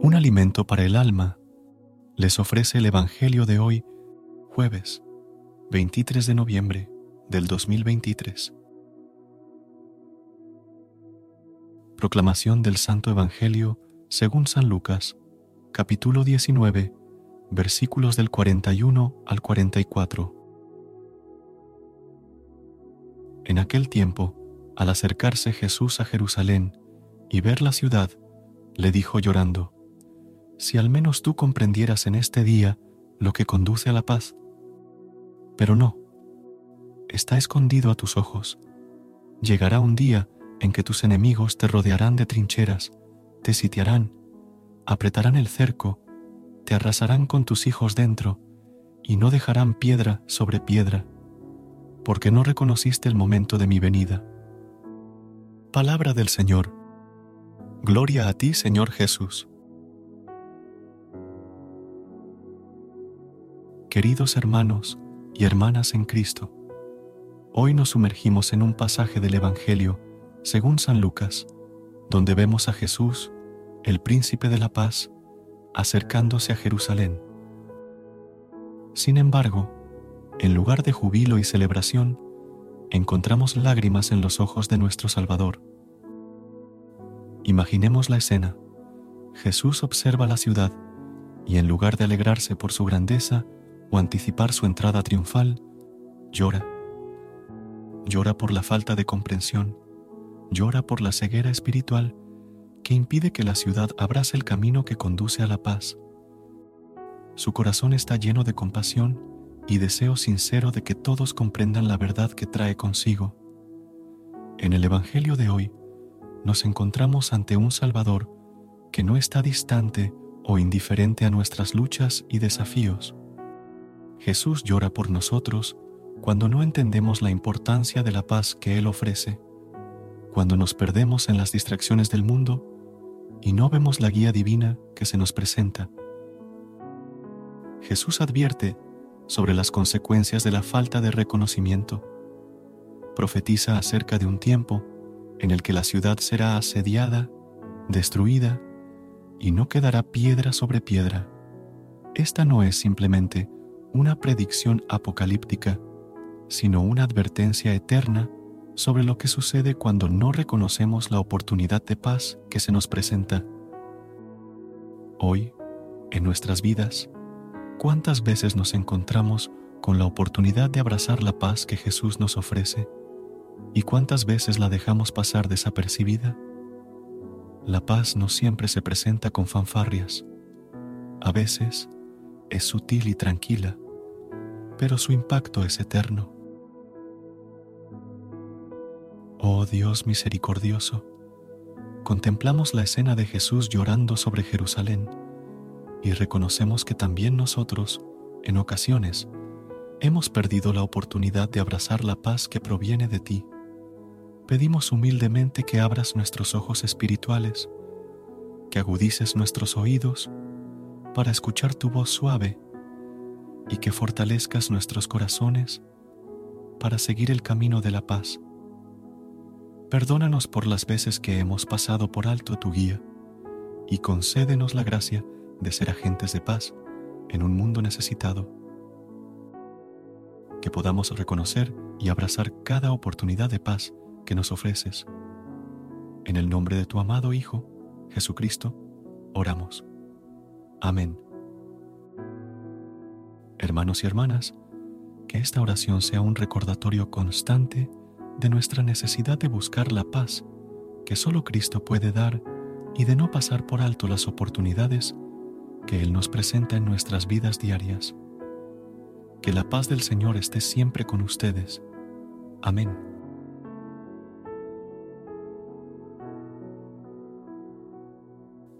Un alimento para el alma les ofrece el Evangelio de hoy, jueves 23 de noviembre del 2023. Proclamación del Santo Evangelio según San Lucas, capítulo 19, versículos del 41 al 44. En aquel tiempo, al acercarse Jesús a Jerusalén y ver la ciudad, le dijo llorando, si al menos tú comprendieras en este día lo que conduce a la paz. Pero no, está escondido a tus ojos. Llegará un día en que tus enemigos te rodearán de trincheras, te sitiarán, apretarán el cerco, te arrasarán con tus hijos dentro, y no dejarán piedra sobre piedra, porque no reconociste el momento de mi venida. Palabra del Señor. Gloria a ti, Señor Jesús. Queridos hermanos y hermanas en Cristo, hoy nos sumergimos en un pasaje del Evangelio, según San Lucas, donde vemos a Jesús, el príncipe de la paz, acercándose a Jerusalén. Sin embargo, en lugar de jubilo y celebración, encontramos lágrimas en los ojos de nuestro Salvador. Imaginemos la escena. Jesús observa la ciudad y en lugar de alegrarse por su grandeza, o anticipar su entrada triunfal, llora. Llora por la falta de comprensión, llora por la ceguera espiritual que impide que la ciudad abrace el camino que conduce a la paz. Su corazón está lleno de compasión y deseo sincero de que todos comprendan la verdad que trae consigo. En el Evangelio de hoy nos encontramos ante un Salvador que no está distante o indiferente a nuestras luchas y desafíos Jesús llora por nosotros cuando no entendemos la importancia de la paz que Él ofrece, cuando nos perdemos en las distracciones del mundo y no vemos la guía divina que se nos presenta. Jesús advierte sobre las consecuencias de la falta de reconocimiento. Profetiza acerca de un tiempo en el que la ciudad será asediada, destruida, y no quedará piedra sobre piedra. Esta no es simplemente una predicción apocalíptica, sino una advertencia eterna sobre lo que sucede cuando no reconocemos la oportunidad de paz que se nos presenta. Hoy, en nuestras vidas, ¿cuántas veces nos encontramos con la oportunidad de abrazar la paz que Jesús nos ofrece? ¿Y cuántas veces la dejamos pasar desapercibida? La paz no siempre se presenta con fanfarrias. A veces es sutil y tranquila, pero su impacto es eterno. Oh Dios misericordioso, contemplamos la escena de Jesús llorando sobre Jerusalén y reconocemos que también nosotros, en ocasiones, hemos perdido la oportunidad de abrazar la paz que proviene de ti. Pedimos humildemente que abras nuestros ojos espirituales, que agudices nuestros oídos para escuchar tu voz suave y que fortalezcas nuestros corazones para seguir el camino de la paz. Perdónanos por las veces que hemos pasado por alto tu guía y concédenos la gracia de ser agentes de paz en un mundo necesitado. Que podamos reconocer y abrazar cada oportunidad de paz que nos ofreces. En el nombre de tu amado Hijo, Jesucristo, oramos. Amén. Hermanos y hermanas, que esta oración sea un recordatorio constante de nuestra necesidad de buscar la paz que solo Cristo puede dar y de no pasar por alto las oportunidades que Él nos presenta en nuestras vidas diarias. Que la paz del Señor esté siempre con ustedes. Amén.